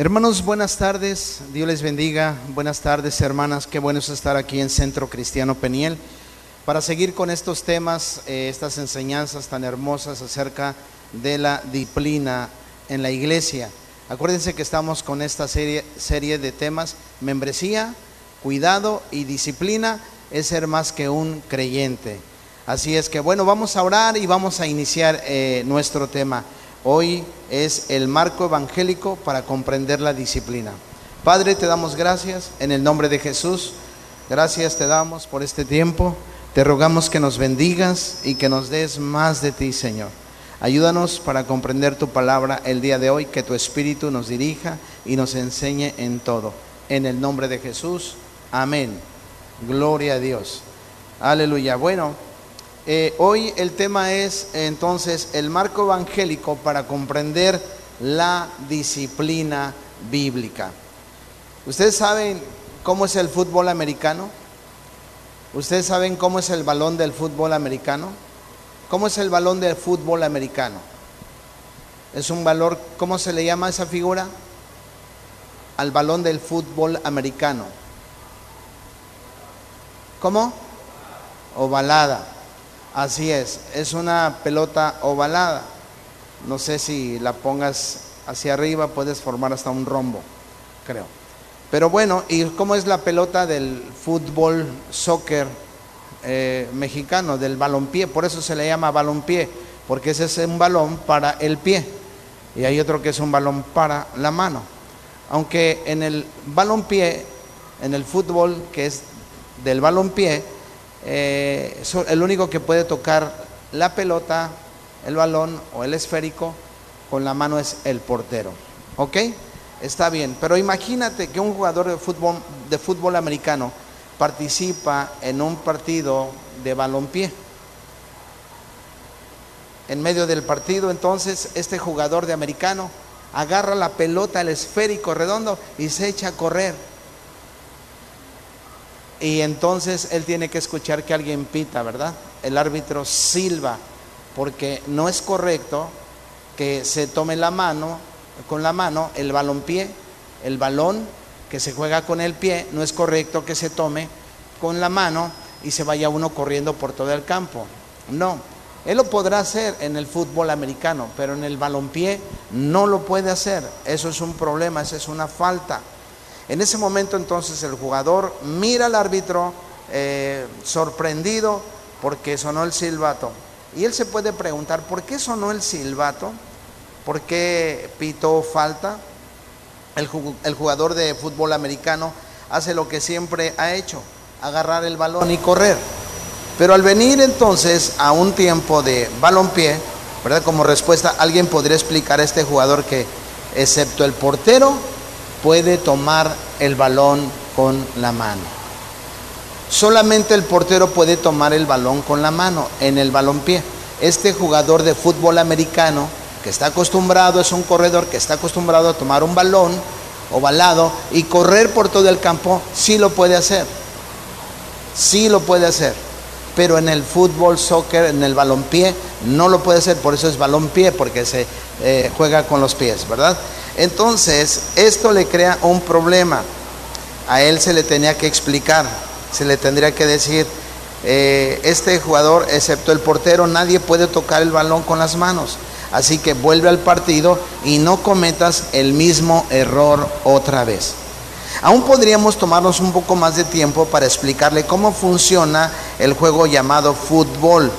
Hermanos, buenas tardes. Dios les bendiga. Buenas tardes, hermanas. Qué bueno es estar aquí en Centro Cristiano Peniel para seguir con estos temas, eh, estas enseñanzas tan hermosas acerca de la disciplina en la iglesia. Acuérdense que estamos con esta serie, serie de temas, membresía, cuidado y disciplina es ser más que un creyente. Así es que bueno, vamos a orar y vamos a iniciar eh, nuestro tema. Hoy es el marco evangélico para comprender la disciplina. Padre, te damos gracias en el nombre de Jesús. Gracias te damos por este tiempo. Te rogamos que nos bendigas y que nos des más de ti, Señor. Ayúdanos para comprender tu palabra el día de hoy, que tu Espíritu nos dirija y nos enseñe en todo. En el nombre de Jesús, amén. Gloria a Dios. Aleluya. Bueno. Eh, hoy el tema es entonces el marco evangélico para comprender la disciplina bíblica. ¿Ustedes saben cómo es el fútbol americano? ¿Ustedes saben cómo es el balón del fútbol americano? ¿Cómo es el balón del fútbol americano? Es un valor, ¿cómo se le llama esa figura? Al balón del fútbol americano. ¿Cómo? Ovalada. Así es, es una pelota ovalada. No sé si la pongas hacia arriba, puedes formar hasta un rombo, creo. Pero bueno, ¿y cómo es la pelota del fútbol, soccer eh, mexicano, del balompié? Por eso se le llama balompié, porque ese es un balón para el pie. Y hay otro que es un balón para la mano. Aunque en el balompié, en el fútbol que es del balompié, eh, el único que puede tocar la pelota, el balón o el esférico con la mano es el portero. ¿Ok? Está bien, pero imagínate que un jugador de fútbol, de fútbol americano participa en un partido de balompié. En medio del partido, entonces, este jugador de americano agarra la pelota, el esférico redondo, y se echa a correr y entonces él tiene que escuchar que alguien pita, ¿verdad? El árbitro silba, porque no es correcto que se tome la mano, con la mano, el balón-pie, el balón que se juega con el pie, no es correcto que se tome con la mano y se vaya uno corriendo por todo el campo. No, él lo podrá hacer en el fútbol americano, pero en el balón-pie no lo puede hacer. Eso es un problema, esa es una falta. En ese momento entonces el jugador mira al árbitro eh, sorprendido porque sonó el silbato. Y él se puede preguntar, ¿por qué sonó el silbato? ¿Por qué pitó falta? El, jugador de fútbol americano hace lo que siempre ha hecho, agarrar el balón y correr. Pero al venir entonces a un tiempo de balonpié, ¿verdad? Como respuesta, alguien podría explicar a este jugador que, excepto el portero, puede tomar el balón con la mano. Solamente el portero puede tomar el balón con la mano en el balonpié. Este jugador de fútbol americano que está acostumbrado, es un corredor que está acostumbrado a tomar un balón ovalado y correr por todo el campo, sí lo puede hacer. Sí lo puede hacer. Pero en el fútbol, soccer, en el balonpié, no lo puede hacer. Por eso es balonpié, porque se eh, juega con los pies, ¿verdad? Entonces, esto le crea un problema. A él se le tenía que explicar, se le tendría que decir, eh, este jugador, excepto el portero, nadie puede tocar el balón con las manos. Así que vuelve al partido y no cometas el mismo error otra vez. Aún podríamos tomarnos un poco más de tiempo para explicarle cómo funciona el juego llamado fútbol.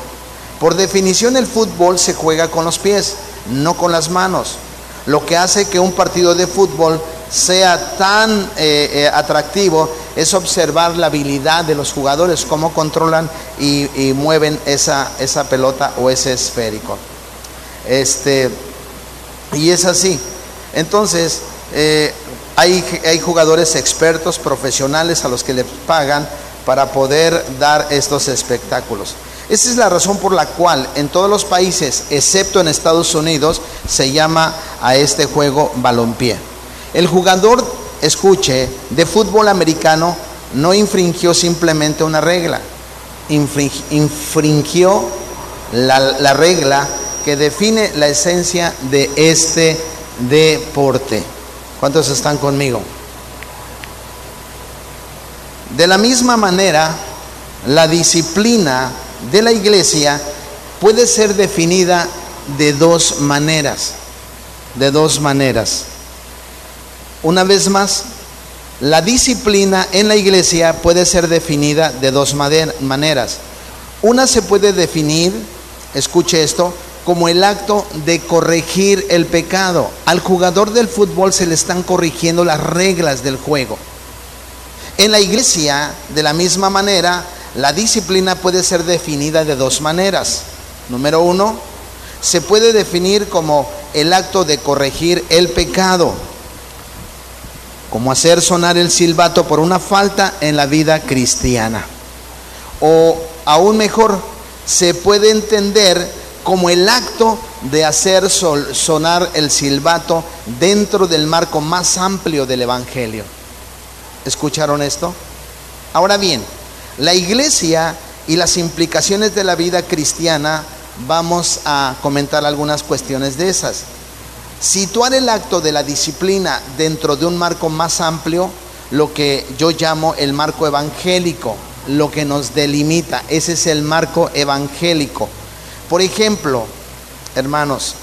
Por definición el fútbol se juega con los pies, no con las manos lo que hace que un partido de fútbol sea tan eh, eh, atractivo es observar la habilidad de los jugadores, cómo controlan y, mueven esa, esa, pelota o ese esférico. Este, y es así. Entonces, eh, hay, hay jugadores expertos, profesionales a los que le pagan para poder dar estos espectáculos. Esa es la razón por la cual en todos los países, excepto en Estados Unidos, se llama a este juego balompié. El jugador, escuche, de fútbol americano no infringió simplemente una regla, infringió la, la regla que define la esencia de este deporte. ¿Cuántos están conmigo? De la misma manera, la disciplina de la iglesia puede ser definida de dos maneras. De dos maneras. Una vez más, la disciplina en la iglesia puede ser definida de dos maneras. Una se puede definir, escuche esto, como el acto de corregir el pecado. Al jugador del fútbol se le están corrigiendo las reglas del juego. En la iglesia, de la misma manera, la disciplina puede ser definida de dos maneras. Número uno, se puede definir como el acto de corregir el pecado, como hacer sonar el silbato por una falta en la vida cristiana. O aún mejor, se puede entender como el acto de hacer sonar el silbato dentro del marco más amplio del Evangelio. ¿Escucharon esto? Ahora bien, la iglesia y las implicaciones de la vida cristiana, vamos a comentar algunas cuestiones de esas. Situar el acto de la disciplina dentro de un marco más amplio, lo que yo llamo el marco evangélico, lo que nos delimita, ese es el marco evangélico. Por ejemplo, hermanos,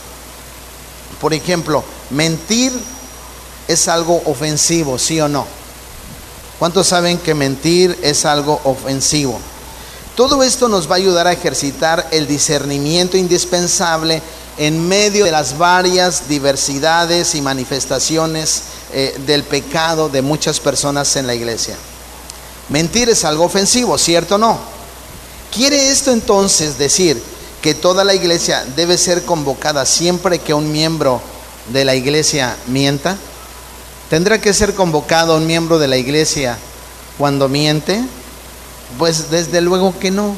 por ejemplo, mentir es algo ofensivo, ¿sí o no? ¿Cuántos saben que mentir es algo ofensivo? Todo esto nos va a ayudar a ejercitar el discernimiento indispensable en medio de las varias diversidades y manifestaciones eh, del pecado de muchas personas en la iglesia. Mentir es algo ofensivo, ¿cierto o no? ¿Quiere esto entonces decir que toda la iglesia debe ser convocada siempre que un miembro de la iglesia mienta? ¿Tendrá que ser convocado un miembro de la iglesia cuando miente? Pues desde luego que no,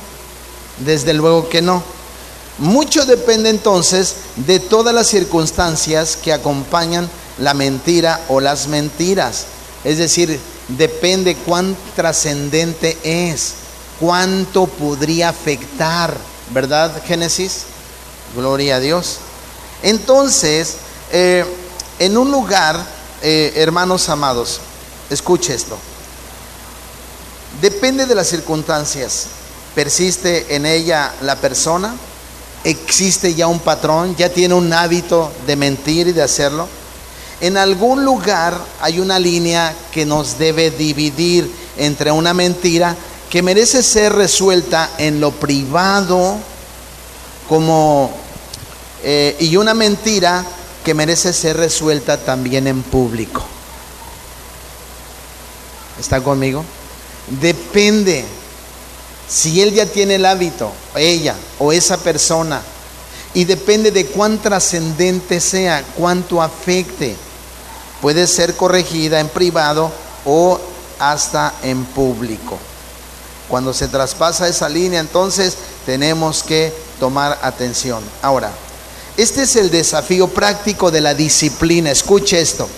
desde luego que no. Mucho depende entonces de todas las circunstancias que acompañan la mentira o las mentiras. Es decir, depende cuán trascendente es, cuánto podría afectar, ¿verdad, Génesis? Gloria a Dios. Entonces, eh, en un lugar eh, hermanos amados, escuche esto. Depende de las circunstancias. ¿Persiste en ella la persona? ¿Existe ya un patrón? ¿Ya tiene un hábito de mentir y de hacerlo? En algún lugar hay una línea que nos debe dividir entre una mentira que merece ser resuelta en lo privado como eh, y una mentira que merece ser resuelta también en público. ¿Está conmigo? Depende si él ya tiene el hábito, ella o esa persona, y depende de cuán trascendente sea, cuánto afecte. Puede ser corregida en privado o hasta en público. Cuando se traspasa esa línea, entonces tenemos que tomar atención. Ahora, este es el desafío práctico de la disciplina. Escuche esto,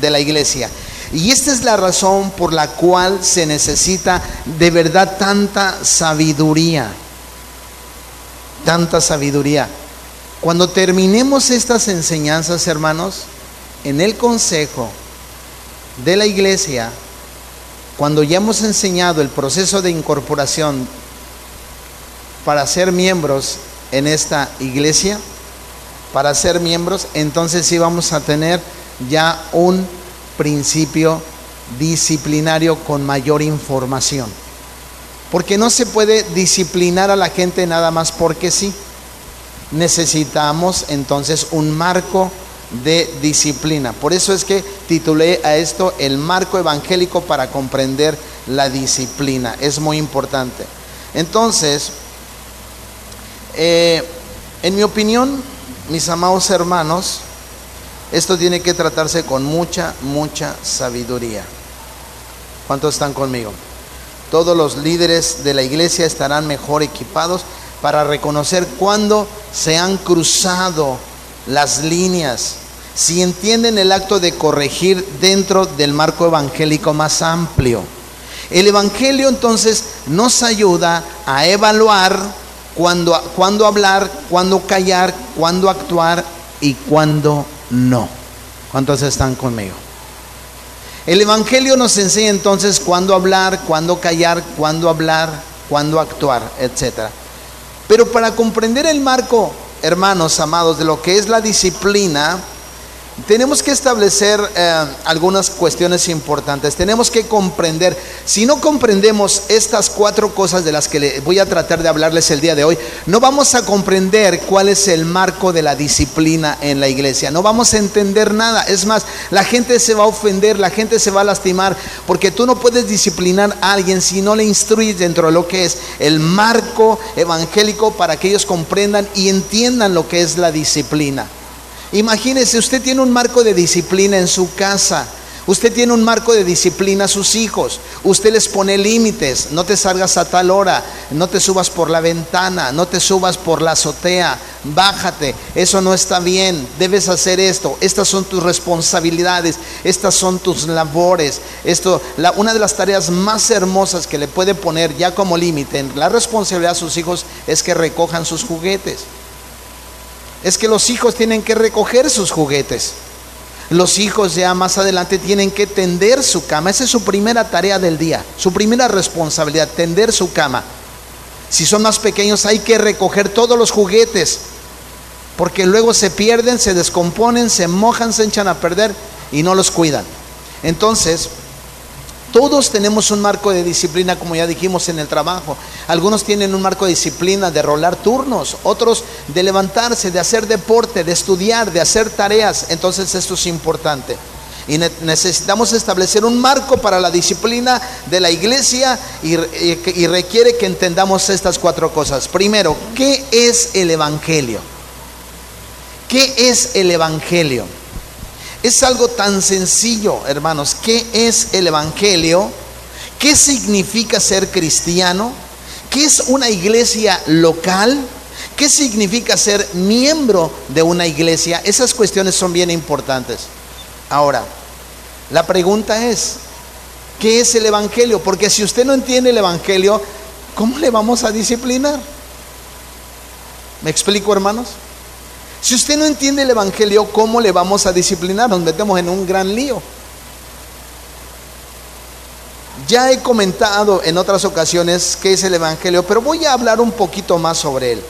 de la iglesia. Y esta es la razón por la cual se necesita de verdad tanta sabiduría. Tanta sabiduría. Cuando terminemos estas enseñanzas, hermanos, en el consejo de la iglesia, cuando ya hemos enseñado el proceso de incorporación para ser miembros en esta iglesia, para ser miembros, entonces sí vamos a tener ya un principio disciplinario con mayor información. Porque no se puede disciplinar a la gente nada más porque sí. Necesitamos entonces un marco de disciplina. Por eso es que titulé a esto el marco evangélico para comprender la disciplina. Es muy importante. Entonces, eh, en mi opinión, mis amados hermanos, esto tiene que tratarse con mucha, mucha sabiduría. ¿Cuántos están conmigo? Todos los líderes de la iglesia estarán mejor equipados para reconocer cuándo se han cruzado las líneas, si entienden el acto de corregir dentro del marco evangélico más amplio. El Evangelio entonces nos ayuda a evaluar cuándo, hablar, cuándo callar, cuándo actuar y cuándo no. ¿Cuántos están conmigo? El Evangelio nos enseña entonces cuándo hablar, cuándo callar, cuándo hablar, cuándo actuar, etc. Pero para comprender el marco, hermanos amados, de lo que es la disciplina, tenemos que establecer eh, algunas cuestiones importantes. Tenemos que comprender, si no comprendemos estas cuatro cosas de las que voy a tratar de hablarles el día de hoy, no vamos a comprender cuál es el marco de la disciplina en la iglesia. No vamos a entender nada. Es más, la gente se va a ofender, la gente se va a lastimar, porque tú no puedes disciplinar a alguien si no le instruyes dentro de lo que es el marco evangélico para que ellos comprendan y entiendan lo que es la disciplina. Imagínese, usted tiene un marco de disciplina en su casa. Usted tiene un marco de disciplina a sus hijos. Usted les pone límites. No te salgas a tal hora. No te subas por la ventana. No te subas por la azotea. Bájate. Eso no está bien. Debes hacer esto. Estas son tus responsabilidades. Estas son tus labores. Esto, la, una de las tareas más hermosas que le puede poner ya como límite en la responsabilidad a sus hijos es que recojan sus juguetes es que los hijos tienen que recoger sus juguetes. Los hijos ya más adelante tienen que tender su cama. Esa es su primera tarea del día, su primera responsabilidad, tender su cama. Si son más pequeños hay que recoger todos los juguetes, porque luego se pierden, se descomponen, se mojan, se echan a perder y no los cuidan. Entonces, todos tenemos un marco de disciplina, como ya dijimos en el trabajo. Algunos tienen un marco de disciplina de rolar turnos, otros de levantarse, de hacer deporte, de estudiar, de hacer tareas. Entonces esto es importante. Y necesitamos establecer un marco para la disciplina de la iglesia y, y requiere que entendamos estas cuatro cosas. Primero, ¿qué es el Evangelio? ¿Qué es el Evangelio? Es algo tan sencillo, hermanos. ¿Qué es el Evangelio? ¿Qué significa ser cristiano? ¿Qué es una iglesia local? ¿Qué significa ser miembro de una iglesia? Esas cuestiones son bien importantes. Ahora, la pregunta es, ¿qué es el Evangelio? Porque si usted no entiende el Evangelio, ¿cómo le vamos a disciplinar? ¿Me explico, hermanos? Si usted no entiende el Evangelio, ¿cómo le vamos a disciplinar? Nos metemos en un gran lío. Ya he comentado en otras ocasiones qué es el Evangelio, pero voy a hablar un poquito más sobre él.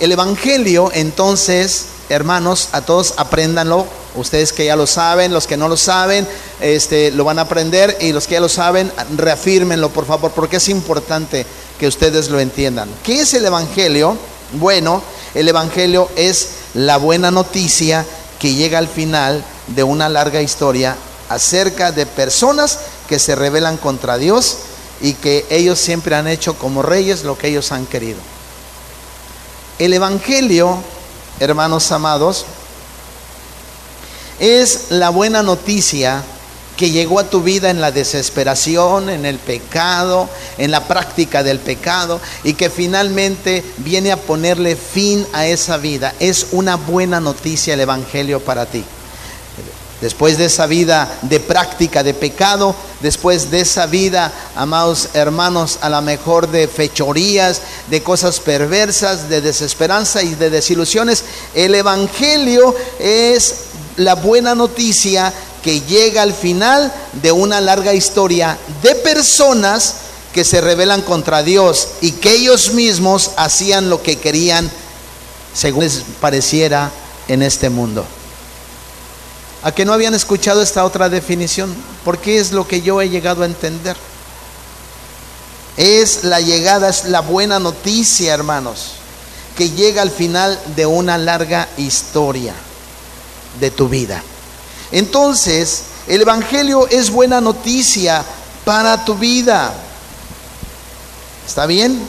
El Evangelio, entonces, hermanos, a todos apréndanlo. Ustedes que ya lo saben, los que no lo saben, este, lo van a aprender y los que ya lo saben, reafírmenlo, por favor, porque es importante que ustedes lo entiendan. ¿Qué es el Evangelio? Bueno, el Evangelio es la buena noticia que llega al final de una larga historia acerca de personas que se rebelan contra Dios y que ellos siempre han hecho como reyes lo que ellos han querido. El Evangelio, hermanos amados, es la buena noticia que llegó a tu vida en la desesperación, en el pecado, en la práctica del pecado y que finalmente viene a ponerle fin a esa vida. Es una buena noticia el Evangelio para ti. Después de esa vida de práctica de pecado, después de esa vida, amados hermanos, a lo mejor de fechorías, de cosas perversas, de desesperanza y de desilusiones, el Evangelio es la buena noticia que llega al final de una larga historia de personas que se rebelan contra Dios y que ellos mismos hacían lo que querían según les pareciera en este mundo. ¿A que no habían escuchado esta otra definición? Porque es lo que yo he llegado a entender. Es la llegada, es la buena noticia, hermanos, que llega al final de una larga historia de tu vida. Entonces, el Evangelio es buena noticia para tu vida. ¿Está bien?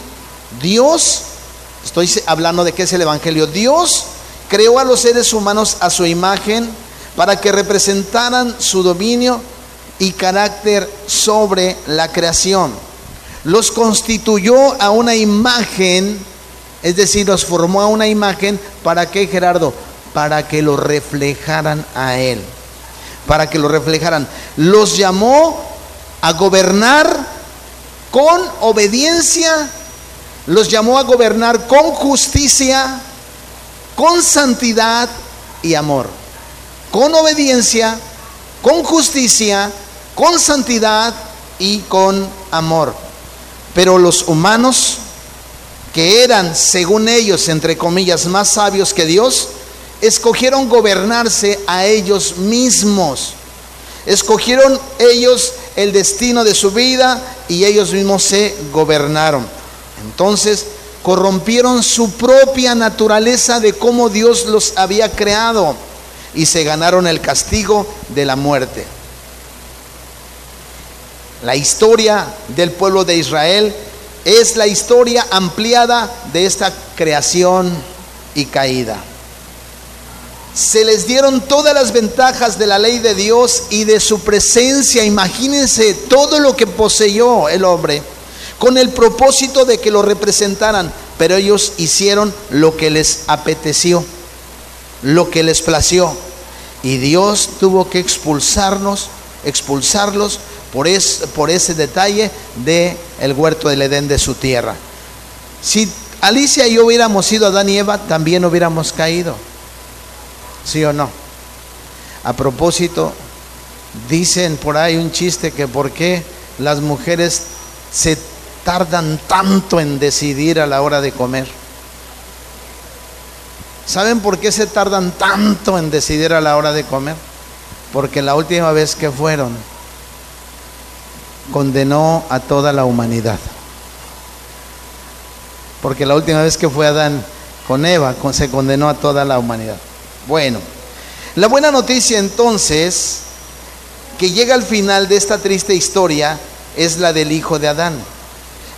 Dios, estoy hablando de qué es el Evangelio. Dios creó a los seres humanos a su imagen para que representaran su dominio y carácter sobre la creación. Los constituyó a una imagen, es decir, los formó a una imagen, ¿para qué Gerardo? Para que lo reflejaran a Él para que lo reflejaran. Los llamó a gobernar con obediencia, los llamó a gobernar con justicia, con santidad y amor. Con obediencia, con justicia, con santidad y con amor. Pero los humanos, que eran, según ellos, entre comillas, más sabios que Dios, escogieron gobernarse a ellos mismos. Escogieron ellos el destino de su vida y ellos mismos se gobernaron. Entonces corrompieron su propia naturaleza de cómo Dios los había creado y se ganaron el castigo de la muerte. La historia del pueblo de Israel es la historia ampliada de esta creación y caída. Se les dieron todas las ventajas de la ley de Dios y de su presencia. Imagínense todo lo que poseyó el hombre con el propósito de que lo representaran, pero ellos hicieron lo que les apeteció, lo que les plació. Y Dios tuvo que expulsarnos, expulsarlos por, por ese detalle de el huerto del Edén de su tierra. Si Alicia y yo hubiéramos sido Adán y Eva, también hubiéramos caído. ¿Sí o no? A propósito, dicen por ahí un chiste que por qué las mujeres se tardan tanto en decidir a la hora de comer. ¿Saben por qué se tardan tanto en decidir a la hora de comer? Porque la última vez que fueron, condenó a toda la humanidad. Porque la última vez que fue Adán con Eva, se condenó a toda la humanidad. Bueno, la buena noticia entonces, que llega al final de esta triste historia, es la del hijo de Adán.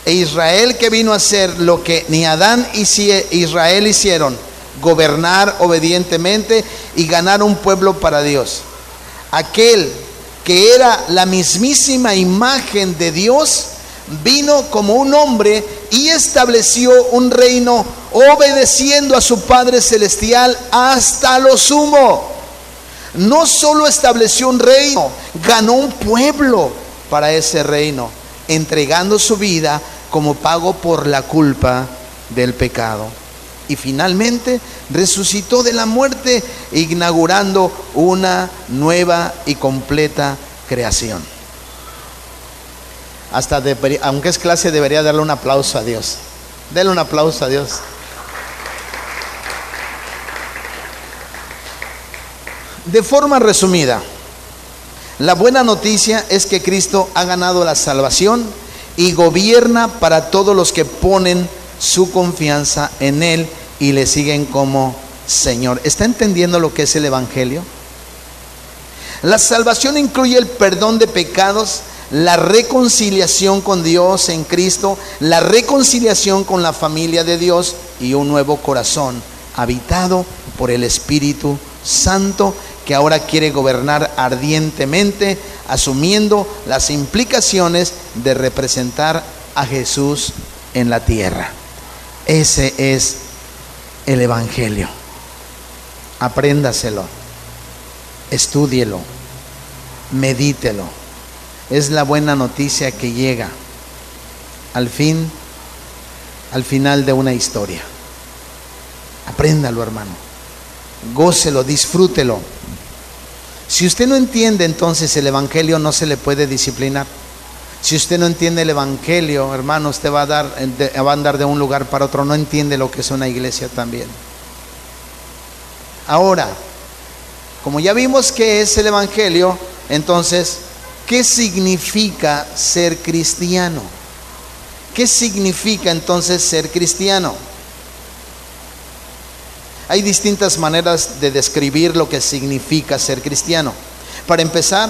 E Israel que vino a hacer lo que ni Adán y Israel hicieron, gobernar obedientemente y ganar un pueblo para Dios. Aquel que era la mismísima imagen de Dios, vino como un hombre y estableció un reino obedeciendo a su Padre Celestial hasta lo sumo. No solo estableció un reino, ganó un pueblo para ese reino, entregando su vida como pago por la culpa del pecado. Y finalmente resucitó de la muerte, inaugurando una nueva y completa creación. Hasta aunque es clase, debería darle un aplauso a Dios. Denle un aplauso a Dios. De forma resumida, la buena noticia es que Cristo ha ganado la salvación y gobierna para todos los que ponen su confianza en Él y le siguen como Señor. ¿Está entendiendo lo que es el Evangelio? La salvación incluye el perdón de pecados, la reconciliación con Dios en Cristo, la reconciliación con la familia de Dios y un nuevo corazón habitado por el Espíritu Santo que ahora quiere gobernar ardientemente, asumiendo las implicaciones de representar a Jesús en la tierra. Ese es el Evangelio. Apréndaselo, estúdielo, medítelo. Es la buena noticia que llega al fin, al final de una historia. Apréndalo, hermano. Gócelo, disfrútelo. Si usted no entiende entonces el Evangelio, no se le puede disciplinar. Si usted no entiende el Evangelio, hermano, usted va a, dar, va a andar de un lugar para otro. No entiende lo que es una iglesia también. Ahora, como ya vimos que es el Evangelio, entonces, ¿qué significa ser cristiano? ¿Qué significa entonces ser cristiano? Hay distintas maneras de describir lo que significa ser cristiano. Para empezar,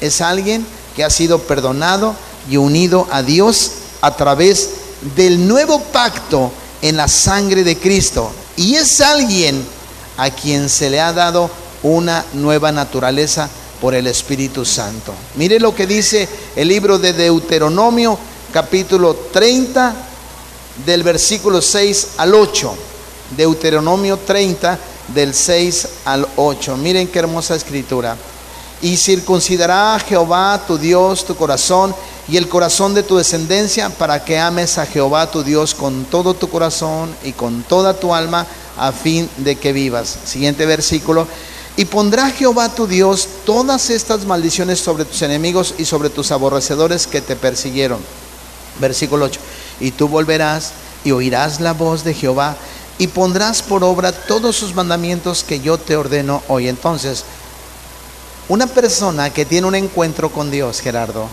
es alguien que ha sido perdonado y unido a Dios a través del nuevo pacto en la sangre de Cristo. Y es alguien a quien se le ha dado una nueva naturaleza por el Espíritu Santo. Mire lo que dice el libro de Deuteronomio, capítulo 30, del versículo 6 al 8. Deuteronomio 30 del 6 al 8. Miren qué hermosa escritura. Y circuncidará Jehová tu Dios tu corazón y el corazón de tu descendencia para que ames a Jehová tu Dios con todo tu corazón y con toda tu alma a fin de que vivas. Siguiente versículo. Y pondrá Jehová tu Dios todas estas maldiciones sobre tus enemigos y sobre tus aborrecedores que te persiguieron. Versículo 8. Y tú volverás y oirás la voz de Jehová y pondrás por obra todos sus mandamientos que yo te ordeno hoy. Entonces, una persona que tiene un encuentro con Dios, Gerardo,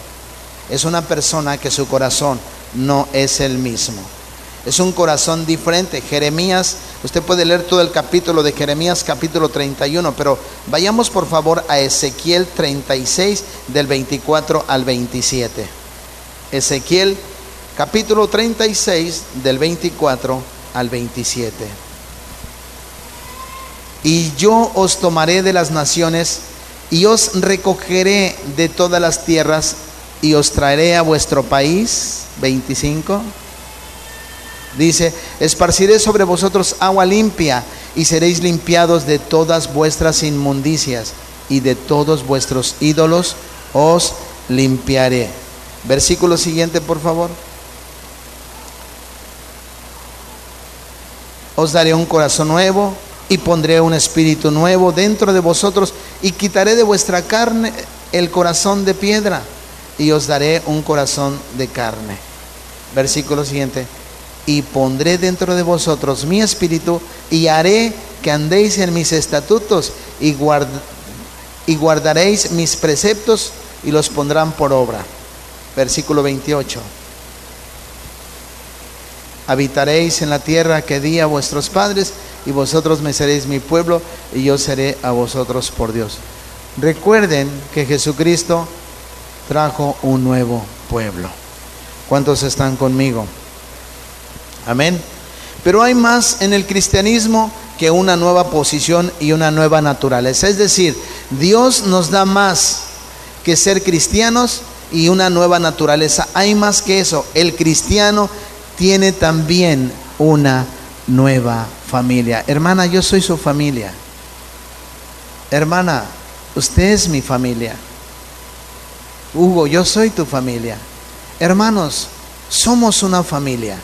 es una persona que su corazón no es el mismo. Es un corazón diferente. Jeremías, usted puede leer todo el capítulo de Jeremías capítulo 31, pero vayamos por favor a Ezequiel 36 del 24 al 27. Ezequiel capítulo 36 del 24 al 27. Y yo os tomaré de las naciones y os recogeré de todas las tierras y os traeré a vuestro país. 25 Dice, esparciré sobre vosotros agua limpia y seréis limpiados de todas vuestras inmundicias y de todos vuestros ídolos os limpiaré. Versículo siguiente, por favor. Os daré un corazón nuevo y pondré un espíritu nuevo dentro de vosotros y quitaré de vuestra carne el corazón de piedra y os daré un corazón de carne. Versículo siguiente y pondré dentro de vosotros mi espíritu y haré que andéis en mis estatutos y, guardaréis mis preceptos y los pondrán por obra. Versículo 28. Habitaréis en la tierra que di a vuestros padres y vosotros me seréis mi pueblo y yo seré a vosotros por Dios. Recuerden que Jesucristo trajo un nuevo pueblo. ¿Cuántos están conmigo? Amén. Pero hay más en el cristianismo que una nueva posición y una nueva naturaleza. Es decir, Dios nos da más que ser cristianos y una nueva naturaleza. Hay más que eso. El cristiano tiene también una nueva familia. Hermana, yo soy su familia. Hermana, usted es mi familia. Hugo, yo soy tu familia. Hermanos, somos una familia.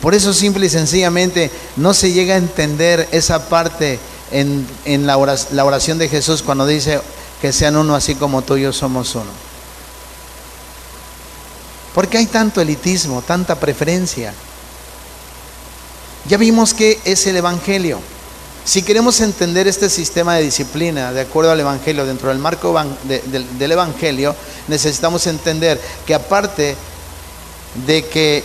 Por eso simple y sencillamente no se llega a entender esa parte en, la, oración, de Jesús cuando dice que sean uno así como tú y yo somos uno. Porque hay tanto elitismo, tanta preferencia? Ya vimos que es el Evangelio. Si queremos entender este sistema de disciplina de acuerdo al Evangelio, dentro del marco del Evangelio, necesitamos entender que aparte de que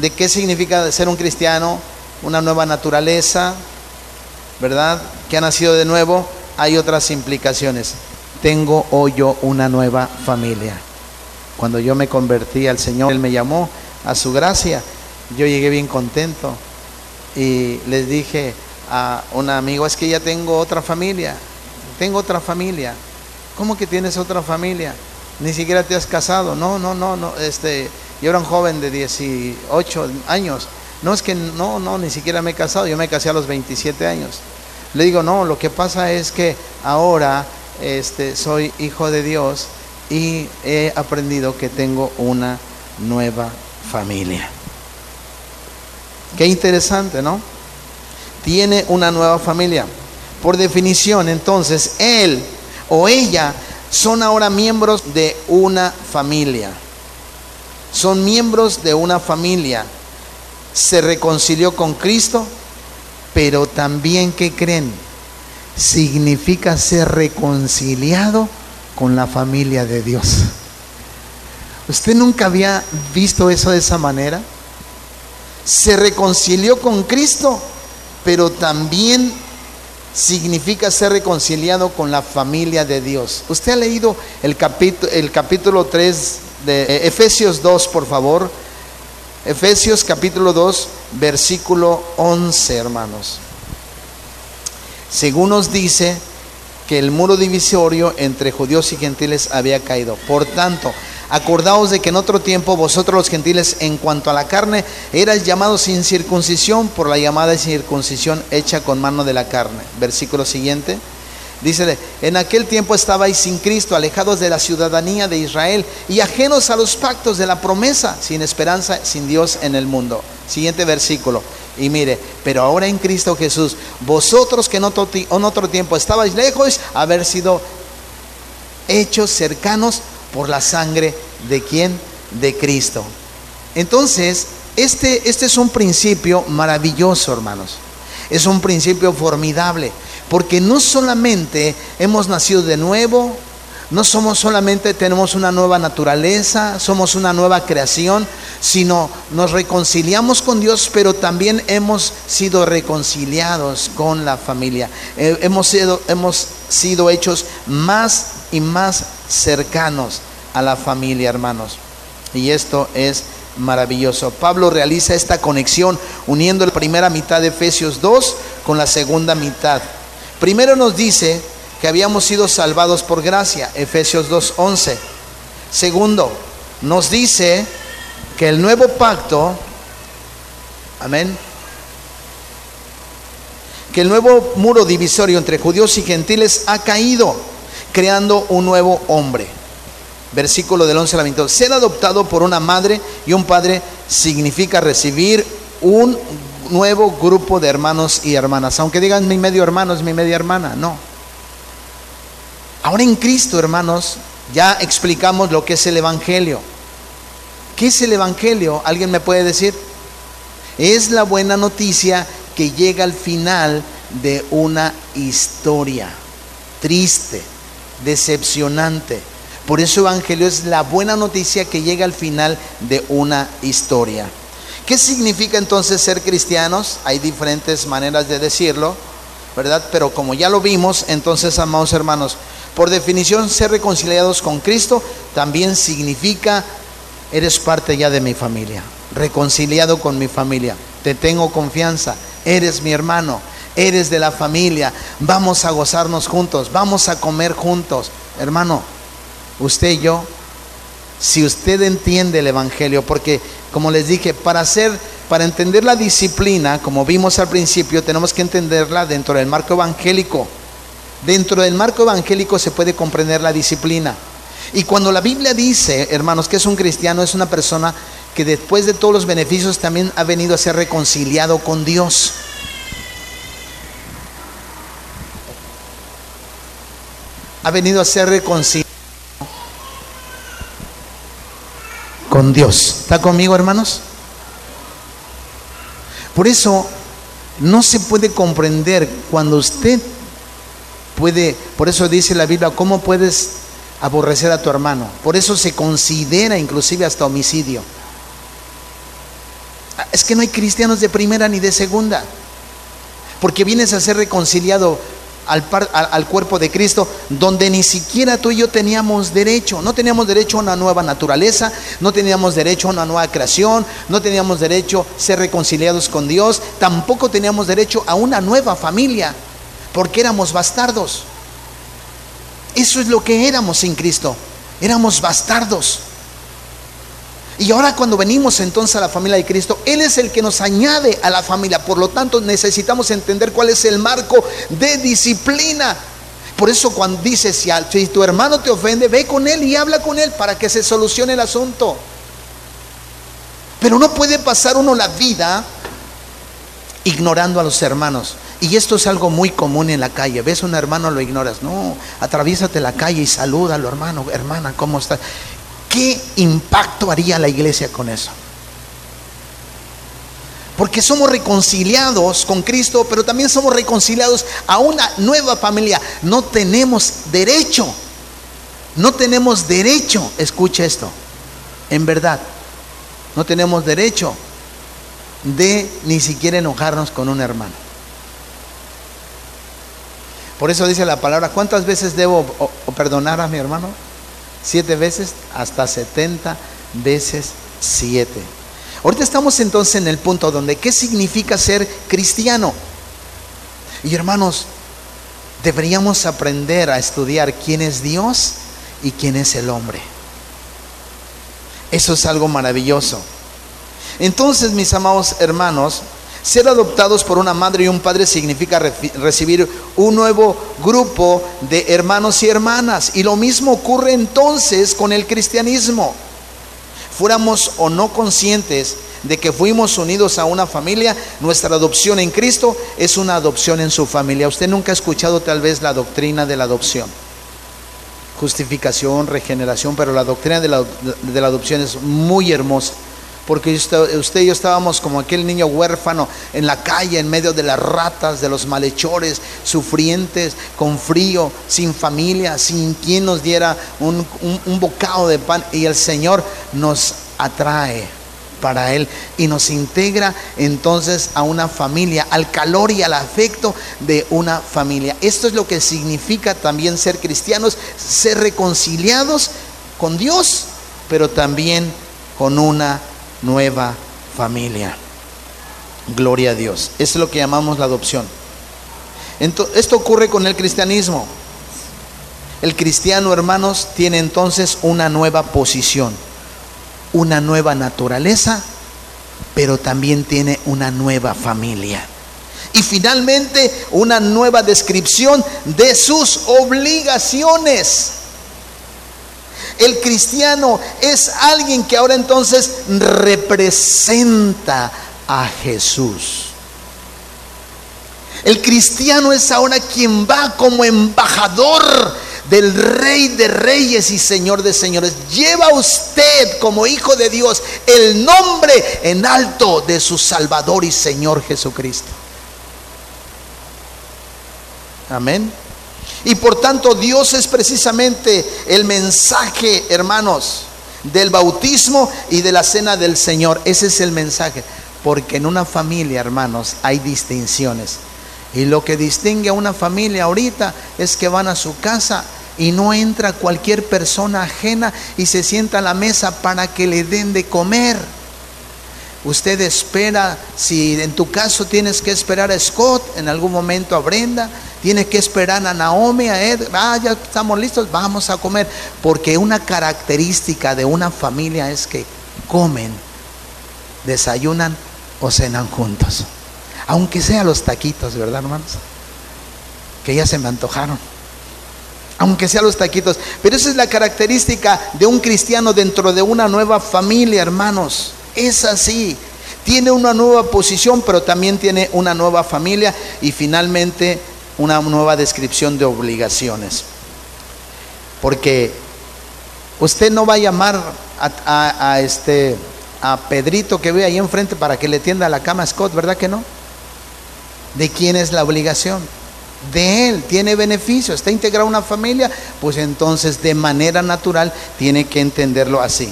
de qué significa ser un cristiano, una nueva naturaleza, ¿verdad? Que ha nacido de nuevo, hay otras implicaciones. Tengo hoy yo una nueva familia. Cuando yo me convertí al Señor, Él me llamó a su gracia. Yo llegué bien contento y les dije a un amigo, es que ya tengo otra familia, tengo otra familia. ¿Cómo que tienes otra familia? Ni siquiera te has casado. No, no, no, no, este, yo era un joven de 18 años. No es que no, no, ni siquiera me he casado, yo me casé a los 27 años. Le digo, no, lo que pasa es que ahora este, soy hijo de Dios y he aprendido que tengo una nueva familia. Qué interesante, ¿no? Tiene una nueva familia. Por definición, entonces, él o ella son ahora miembros de una familia son miembros de una familia. Se reconcilió con Cristo, pero también, ¿qué creen? Significa ser reconciliado con la familia de Dios. ¿Usted nunca había visto eso de esa manera? Se reconcilió con Cristo, pero también significa ser reconciliado con la familia de Dios. Usted ha leído el capítulo, el capítulo 3 de eh, Efesios 2, por favor. Efesios capítulo 2, versículo 11, hermanos. Según nos dice que el muro divisorio entre judíos y gentiles había caído. Por tanto, acordaos de que en otro tiempo vosotros los gentiles en cuanto a la carne erais llamados sin circuncisión por la llamada circuncisión hecha con mano de la carne. Versículo siguiente. Dice, en aquel tiempo estabais sin Cristo, alejados de la ciudadanía de Israel y ajenos a los pactos de la promesa, sin esperanza, sin Dios en el mundo. Siguiente versículo. Y mire, pero ahora en Cristo Jesús, vosotros que en otro, tiempo estabais lejos, haber sido hechos cercanos por la sangre de quién? De Cristo. Entonces, este, este es un principio maravilloso, hermanos. Es un principio formidable, porque no solamente hemos nacido de nuevo, no somos solamente tenemos una nueva naturaleza, somos una nueva creación, sino nos reconciliamos con Dios, pero también hemos sido reconciliados con la familia. Eh, hemos, sido, hemos sido hechos más y más cercanos a la familia, hermanos. Y esto es maravilloso. Pablo realiza esta conexión uniendo la primera mitad de Efesios 2 con la segunda mitad. Primero nos dice que habíamos sido salvados por gracia, Efesios 2.11. Segundo, nos dice que el nuevo pacto, amén, que el nuevo muro divisorio entre judíos y gentiles ha caído, creando un nuevo hombre. Versículo del 11 al 22. Ser adoptado por una madre y un padre significa recibir un nuevo grupo de hermanos y hermanas. Aunque digan mi medio hermano es mi media hermana, no. Ahora en Cristo, hermanos, ya explicamos lo que es el Evangelio. ¿Qué es el Evangelio? ¿Alguien me puede decir? Es la buena noticia que llega al final de una historia triste, decepcionante. Por eso Evangelio es la buena noticia que llega al final de una historia. ¿Qué significa entonces ser cristianos? Hay diferentes maneras de decirlo, ¿verdad? Pero como ya lo vimos, entonces, amados hermanos, por definición, ser reconciliados con Cristo también significa, eres parte ya de mi familia, reconciliado con mi familia, te tengo confianza, eres mi hermano, eres de la familia, vamos a gozarnos juntos, vamos a comer juntos. Hermano, usted y yo, si usted entiende el Evangelio, porque como les dije, para hacer, para entender la disciplina, como vimos al principio, tenemos que entenderla dentro del marco evangélico. Dentro del marco evangélico se puede comprender la disciplina. Y cuando la Biblia dice, hermanos, que es un cristiano, es una persona que después de todos los beneficios también ha venido a ser reconciliado con Dios. Ha venido a ser reconciliado con Dios. ¿Está conmigo, hermanos? Por eso no se puede comprender cuando usted puede, por eso dice la Biblia, ¿cómo puedes aborrecer a tu hermano? Por eso se considera inclusive hasta homicidio. Ah, es que no hay cristianos de primera ni de segunda, porque vienes a ser reconciliado al, cuerpo de Cristo, donde ni siquiera tú y yo teníamos derecho. No teníamos derecho a una nueva naturaleza, no teníamos derecho a una nueva creación, no teníamos derecho a ser reconciliados con Dios, tampoco teníamos derecho a una nueva familia porque éramos bastardos. Eso es lo que éramos sin Cristo. Éramos bastardos. Y ahora cuando venimos entonces a la familia de Cristo, Él es el que nos añade a la familia. Por lo tanto, necesitamos entender cuál es el marco de disciplina. Por eso cuando dice, si, tu hermano te ofende, ve con él y habla con él para que se solucione el asunto. Pero no puede pasar uno la vida ignorando a los hermanos. Y esto es algo muy común en la calle. Ves a un hermano, lo ignoras. No, atraviésate la calle y salúdalo, hermano, hermana, ¿cómo estás? ¿Qué impacto haría la iglesia con eso? Porque somos reconciliados con Cristo, pero también somos reconciliados a una nueva familia. No tenemos derecho, no tenemos derecho, escucha esto, en verdad, no tenemos derecho de ni siquiera enojarnos con un hermano. Por eso dice la palabra, ¿cuántas veces debo perdonar a mi hermano? Siete veces, hasta setenta veces siete. Ahorita estamos entonces en el punto donde, ¿qué significa ser cristiano? Y hermanos, deberíamos aprender a estudiar quién es Dios y quién es el hombre. Eso es algo maravilloso. Entonces, mis amados hermanos, ser adoptados por una madre y un padre significa recibir un nuevo grupo de hermanos y hermanas. Y lo mismo ocurre entonces con el cristianismo. Fuéramos o no conscientes de que fuimos unidos a una familia, nuestra adopción en Cristo es una adopción en su familia. Usted nunca ha escuchado tal vez la doctrina de la adopción. Justificación, regeneración, pero la doctrina de la, de la adopción es muy hermosa porque usted, y yo estábamos como aquel niño huérfano en la calle, en medio de las ratas, de los malhechores, sufrientes, con frío, sin familia, sin quien nos diera un, un bocado de pan. Y el Señor nos atrae para Él y nos integra entonces a una familia, al calor y al afecto de una familia. Esto es lo que significa también ser cristianos, ser reconciliados con Dios, pero también con una nueva familia. Gloria a Dios. Es lo que llamamos la adopción. esto ocurre con el cristianismo. El cristiano, hermanos, tiene entonces una nueva posición, una nueva naturaleza, pero también tiene una nueva familia. Y finalmente una nueva descripción de sus obligaciones. El cristiano es alguien que ahora entonces representa a Jesús. El cristiano es ahora quien va como embajador del Rey de Reyes y Señor de Señores. Lleva usted como hijo de Dios el nombre en alto de su Salvador y Señor Jesucristo. Amén. Y por tanto Dios es precisamente el mensaje, hermanos, del bautismo y de la cena del Señor. Ese es el mensaje. Porque en una familia, hermanos, hay distinciones. Y lo que distingue a una familia ahorita es que van a su casa y no entra cualquier persona ajena y se sienta a la mesa para que le den de comer. Usted espera, si en tu caso tienes que esperar a Scott, en algún momento a Brenda, tiene que esperar a Naomi, a Ed, ah, ya estamos listos, vamos a comer. Porque una característica de una familia es que comen, desayunan o cenan juntos. Aunque sea los taquitos, ¿verdad, hermanos? Que ya se me antojaron. Aunque sea los taquitos. Pero esa es la característica de un cristiano dentro de una nueva familia, hermanos. Es así. Tiene una nueva posición, pero también tiene una nueva familia. Y finalmente una nueva descripción de obligaciones. Porque usted no va a llamar a, este a Pedrito que ve ahí enfrente para que le tienda la cama a Scott, ¿verdad que no? ¿De quién es la obligación? De él, tiene beneficio, está integrado una familia, pues entonces de manera natural tiene que entenderlo así.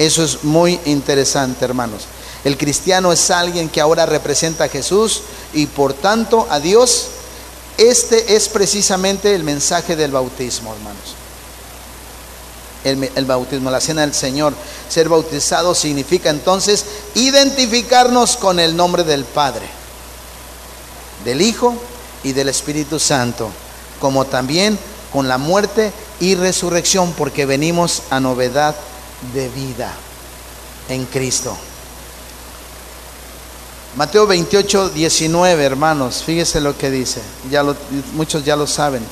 Eso es muy interesante, hermanos. El cristiano es alguien que ahora representa a Jesús y por tanto a Dios este es precisamente el mensaje del bautismo, hermanos. El, bautismo, la cena del Señor. Ser bautizado significa entonces identificarnos con el nombre del Padre, del Hijo y del Espíritu Santo, como también con la muerte y resurrección, porque venimos a novedad de vida en Cristo. Mateo 28, 19, hermanos, fíjese lo que dice. Ya muchos ya lo saben,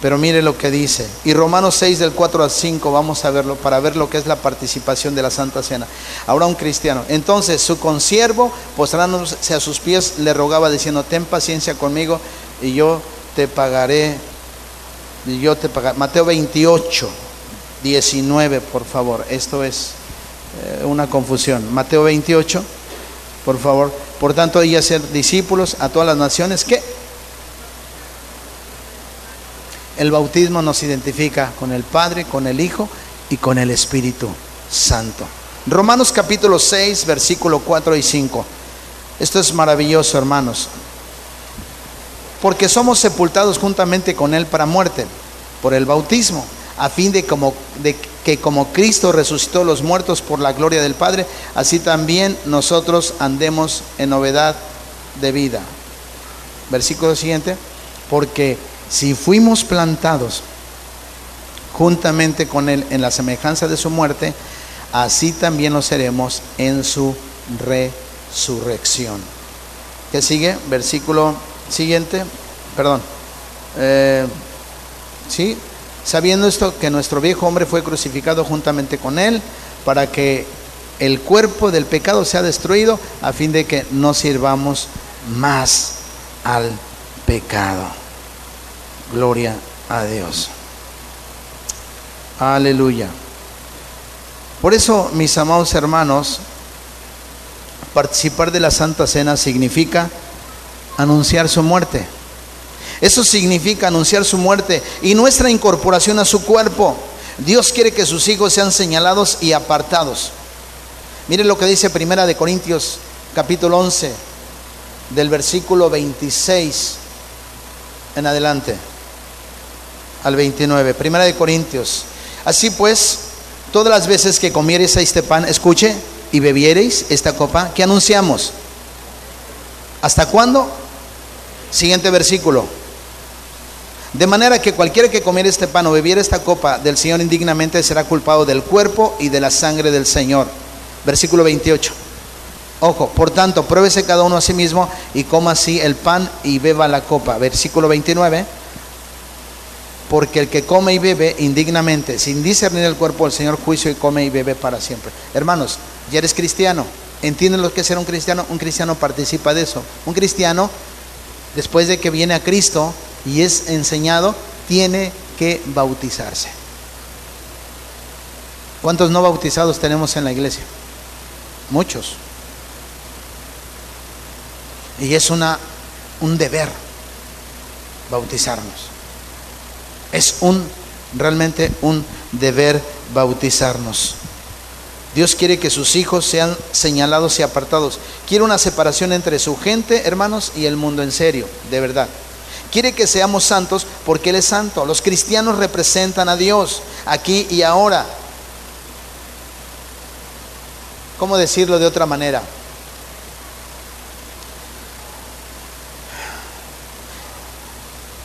pero mire lo que dice. Y Romanos 6, del 4 al 5, vamos a verlo para ver lo que es la participación de la Santa Cena. Ahora un cristiano. Entonces su consiervo, postrándose a sus pies, le rogaba diciendo, ten paciencia conmigo y yo te pagaré. Y yo te pagaré. Mateo 28, 19, por favor. Esto es eh, una confusión. Mateo 28, por favor. Por tanto, y ser discípulos a todas las naciones que el bautismo nos identifica con el Padre, con el Hijo y con el Espíritu Santo. Romanos capítulo 6, versículo 4 y 5. Esto es maravilloso, hermanos. Porque somos sepultados juntamente con Él para muerte, por el bautismo, a fin de, como, de que como Cristo resucitó los muertos por la gloria del Padre, así también nosotros andemos en novedad de vida. Versículo siguiente, porque si fuimos plantados juntamente con Él en la semejanza de su muerte, así también lo seremos en su resurrección. ¿Qué sigue? Versículo siguiente, perdón. Eh, sí, sabiendo esto que nuestro viejo hombre fue crucificado juntamente con él, para que el cuerpo del pecado sea destruido a fin de que no sirvamos más al pecado. Gloria a Dios. Aleluya. Por eso, mis amados hermanos, participar de la Santa Cena significa anunciar su muerte. Eso significa anunciar su muerte y nuestra incorporación a su cuerpo. Dios quiere que sus hijos sean señalados y apartados. Miren lo que dice Primera de Corintios capítulo 11 del versículo 26 en adelante al 29. Primera de Corintios. Así pues, todas las veces que comiereis este pan, escuche, y bebiereis esta copa, ¿qué anunciamos? ¿Hasta cuándo? Siguiente versículo. De manera que cualquiera que comiera este pan o bebiera esta copa del Señor indignamente será culpado del cuerpo y de la sangre del Señor. Versículo 28. Ojo, por tanto, pruébese cada uno a sí mismo y coma así el pan y beba la copa. Versículo 29 porque el que come y bebe indignamente, sin discernir el cuerpo del Señor, juicio y come y bebe para siempre. Hermanos, ya eres cristiano, ¿entienden lo que es ser un cristiano? Un cristiano participa de eso. Un cristiano, después de que viene a Cristo y es enseñado, tiene que bautizarse. ¿Cuántos no bautizados tenemos en la iglesia? Muchos. Y es una, un deber bautizarnos. Es un realmente un deber bautizarnos. Dios quiere que sus hijos sean señalados y apartados. Quiere una separación entre su gente, hermanos, y el mundo en serio, de verdad. Quiere que seamos santos porque Él es santo. Los cristianos representan a Dios aquí y ahora. ¿Cómo decirlo de otra manera?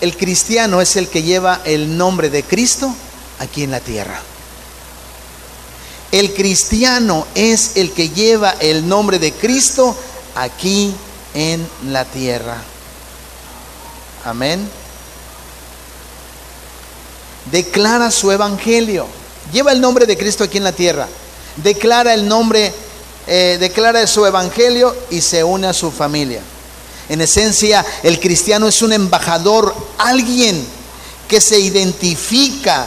el cristiano es el que lleva el nombre de Cristo aquí en la tierra. El cristiano es el que lleva el nombre de Cristo aquí en la tierra. Amén. Declara su evangelio. Lleva el nombre de Cristo aquí en la tierra. Declara el nombre, eh, declara su evangelio y se une a su familia. En esencia, el cristiano es un embajador, alguien que se identifica,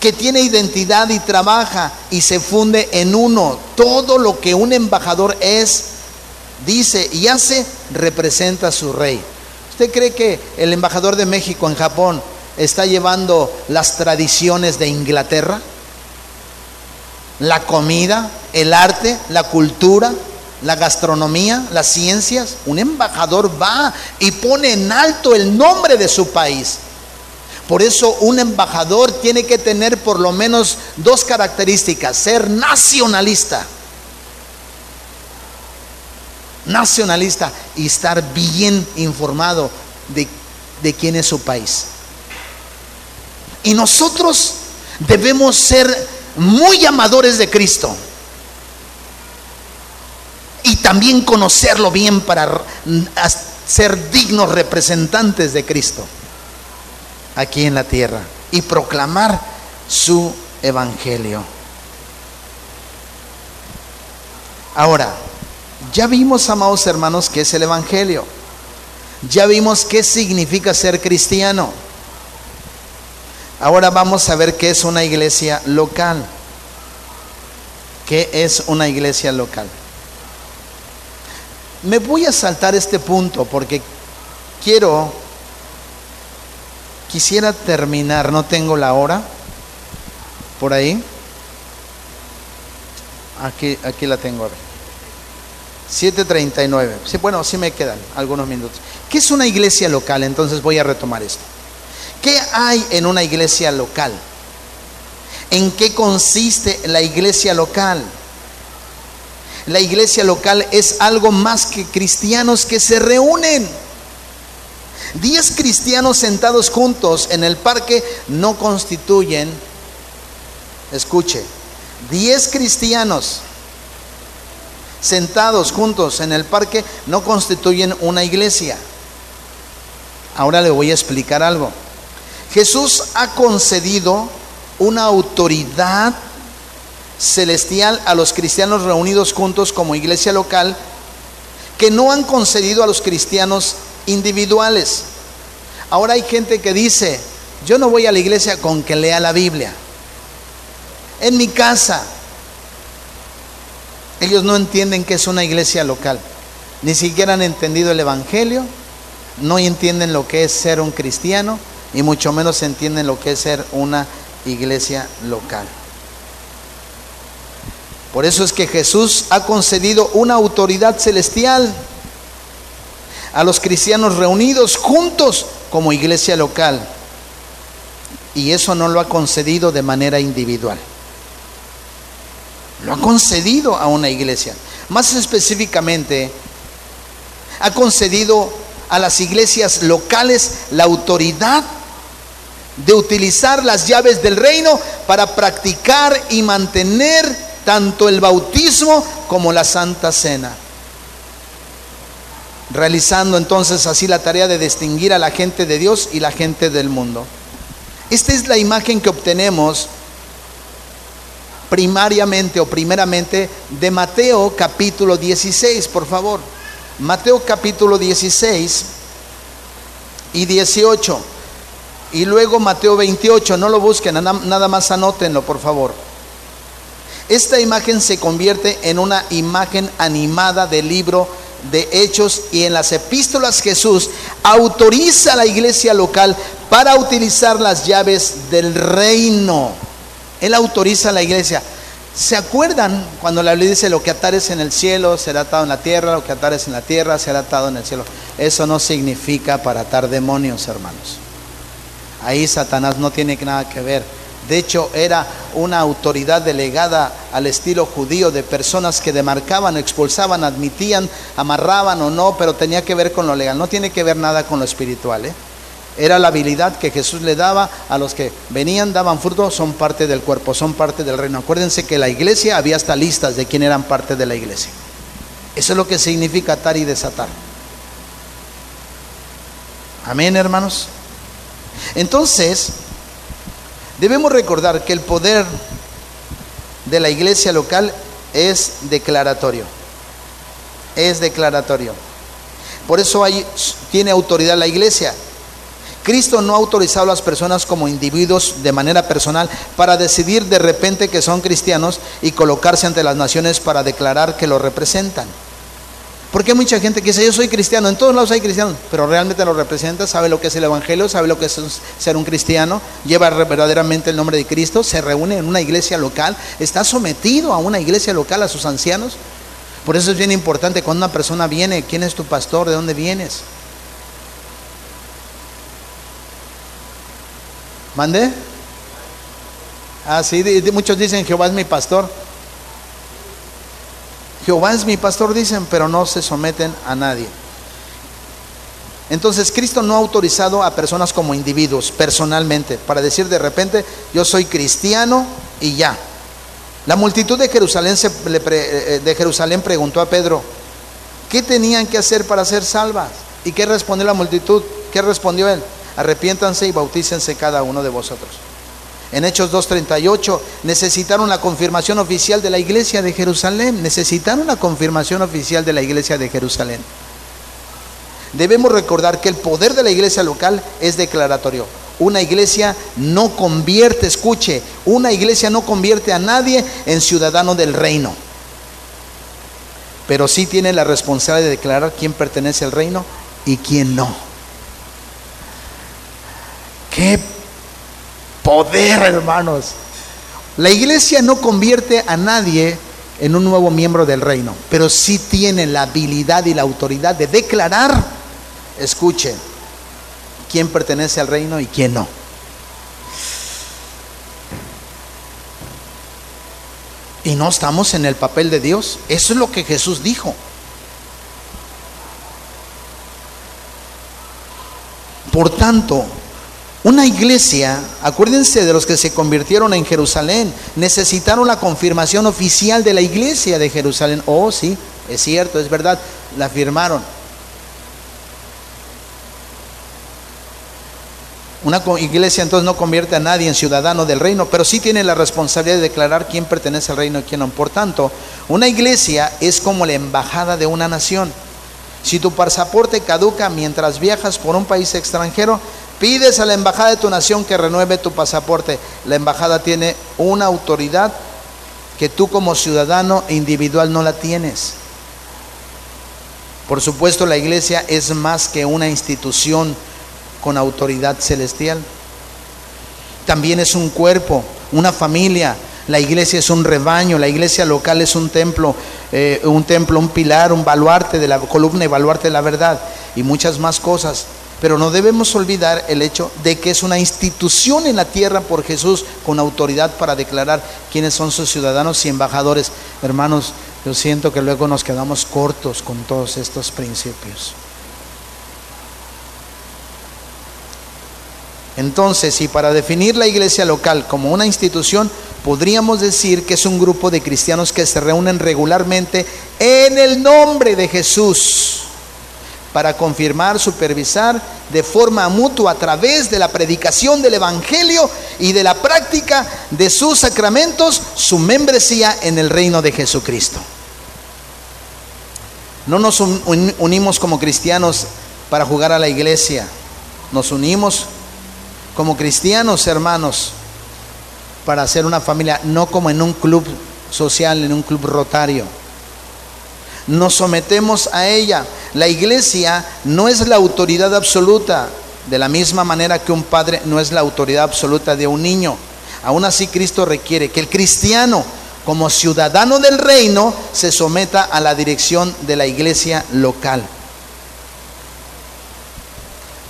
que tiene identidad y trabaja y se funde en uno. Todo lo que un embajador es, dice y hace, representa a su rey. ¿Usted cree que el embajador de México en Japón está llevando las tradiciones de Inglaterra? La comida, el arte, la cultura, la gastronomía, las ciencias, un embajador va y pone en alto el nombre de su país. Por eso un embajador tiene que tener por lo menos dos características, ser nacionalista. Nacionalista y estar bien informado de, de quién es su país. Y nosotros debemos ser muy amadores de Cristo y también conocerlo bien para ser dignos representantes de Cristo aquí en la tierra y proclamar su evangelio. Ahora, ya vimos, amados hermanos, qué es el evangelio. Ya vimos qué significa ser cristiano. Ahora vamos a ver qué es una iglesia local. ¿Qué es una iglesia local? Me voy a saltar este punto porque quiero, quisiera terminar, no tengo la hora por ahí. Aquí, aquí la tengo, a ver. 7.39. Sí, bueno, sí me quedan algunos minutos. ¿Qué es una iglesia local? Entonces voy a retomar esto. ¿Qué hay en una iglesia local? ¿En qué consiste la iglesia local? La iglesia local es algo más que cristianos que se reúnen. Diez cristianos sentados juntos en el parque no constituyen, escuche, diez cristianos sentados juntos en el parque no constituyen una iglesia. Ahora le voy a explicar algo. Jesús ha concedido una autoridad celestial a los cristianos reunidos juntos como iglesia local que no han concedido a los cristianos individuales. Ahora hay gente que dice, yo no voy a la iglesia con que lea la Biblia. En mi casa. Ellos no entienden que es una iglesia local. Ni siquiera han entendido el Evangelio. No entienden lo que es ser un cristiano. Y mucho menos entienden lo que es ser una iglesia local. Por eso es que Jesús ha concedido una autoridad celestial a los cristianos reunidos juntos como iglesia local. Y eso no lo ha concedido de manera individual. Lo ha concedido a una iglesia. Más específicamente, ha concedido a las iglesias locales la autoridad de utilizar las llaves del reino para practicar y mantener tanto el bautismo como la Santa Cena. Realizando entonces así la tarea de distinguir a la gente de Dios y la gente del mundo. Esta es la imagen que obtenemos primariamente o primeramente de Mateo capítulo 16, por favor. Mateo capítulo 16 y 18. Y luego Mateo 28, no lo busquen, nada más anótenlo, por favor. Esta imagen se convierte en una imagen animada del libro de Hechos y en las epístolas Jesús autoriza a la iglesia local para utilizar las llaves del reino. Él autoriza a la iglesia. ¿Se acuerdan cuando la Biblia dice lo que atares en el cielo será atado en la tierra, lo que atares en la tierra será atado en el cielo? Eso no significa para atar demonios, hermanos. Ahí Satanás no tiene nada que ver. De hecho, era una autoridad delegada al estilo judío de personas que demarcaban, expulsaban, admitían, amarraban o no, pero tenía que ver con lo legal. No tiene que ver nada con lo espiritual. ¿eh? Era la habilidad que Jesús le daba a los que venían, daban fruto, son parte del cuerpo, son parte del reino. Acuérdense que la iglesia había hasta listas de quién eran parte de la iglesia. Eso es lo que significa atar y desatar. Amén, hermanos. Entonces, Debemos recordar que el poder de la iglesia local es declaratorio. Es declaratorio. Por eso hay, tiene autoridad la iglesia. Cristo no ha autorizado a las personas como individuos de manera personal para decidir de repente que son cristianos y colocarse ante las naciones para declarar que lo representan. Porque hay mucha gente que dice, yo soy cristiano, en todos lados hay cristianos, pero realmente lo representa, sabe lo que es el Evangelio, sabe lo que es ser un cristiano, lleva verdaderamente el nombre de Cristo, se reúne en una iglesia local, está sometido a una iglesia local, a sus ancianos. Por eso es bien importante cuando una persona viene, ¿quién es tu pastor? ¿De dónde vienes? ¿Mande? Ah, sí, muchos dicen Jehová es mi pastor. Jehová es mi pastor, dicen, pero no se someten a nadie. Entonces Cristo no ha autorizado a personas como individuos, personalmente, para decir de repente, yo soy cristiano y ya. La multitud de Jerusalén, se, eh, de Jerusalén preguntó a Pedro, ¿qué tenían que hacer para ser salvas? ¿Y qué respondió la multitud? ¿Qué respondió él? Arrepiéntanse y bautícense cada uno de vosotros. En Hechos 2.38 necesitaron la confirmación oficial de la iglesia de Jerusalén. Necesitaron la confirmación oficial de la iglesia de Jerusalén. Debemos recordar que el poder de la iglesia local es declaratorio. Una iglesia no convierte, escuche, una iglesia no convierte a nadie en ciudadano del reino. Pero sí tiene la responsabilidad de declarar quién pertenece al reino y quién no. ¿Qué poder, hermanos. La iglesia no convierte a nadie en un nuevo miembro del reino, pero sí tiene la habilidad y la autoridad de declarar, escuchen, quién pertenece al reino y quién no. Y no estamos en el papel de Dios. Eso es lo que Jesús dijo. Por tanto, una iglesia, acuérdense de los que se convirtieron en Jerusalén, necesitaron la confirmación oficial de la iglesia de Jerusalén. Oh, sí, es cierto, es verdad, la firmaron. Una iglesia entonces no convierte a nadie en ciudadano del reino, pero sí tiene la responsabilidad de declarar quién pertenece al reino y quién no. Por tanto, una iglesia es como la embajada de una nación. Si tu pasaporte caduca mientras viajas por un país extranjero, pides a la embajada de tu nación que renueve tu pasaporte. La embajada tiene una autoridad que tú como ciudadano individual no la tienes. Por supuesto, la iglesia es más que una institución con autoridad celestial. También es un cuerpo, una familia. La iglesia es un rebaño, la iglesia local es un templo, eh, un templo, un pilar, un baluarte de la columna y baluarte de la verdad y muchas más cosas. Pero no debemos olvidar el hecho de que es una institución en la tierra por Jesús con autoridad para declarar quiénes son sus ciudadanos y embajadores. Hermanos, yo siento que luego nos quedamos cortos con todos estos principios. Entonces, y para definir la iglesia local como una institución, podríamos decir que es un grupo de cristianos que se reúnen regularmente en el nombre de Jesús para confirmar, supervisar de forma mutua a través de la predicación del Evangelio y de la práctica de sus sacramentos su membresía en el reino de Jesucristo. No nos unimos como cristianos para jugar a la iglesia, nos unimos como cristianos, hermanos, para hacer una familia, no como en un club social, en un club rotario. Nos sometemos a ella. La iglesia no es la autoridad absoluta, de la misma manera que un padre no es la autoridad absoluta de un niño. Aún así Cristo requiere que el cristiano, como ciudadano del reino, se someta a la dirección de la iglesia local.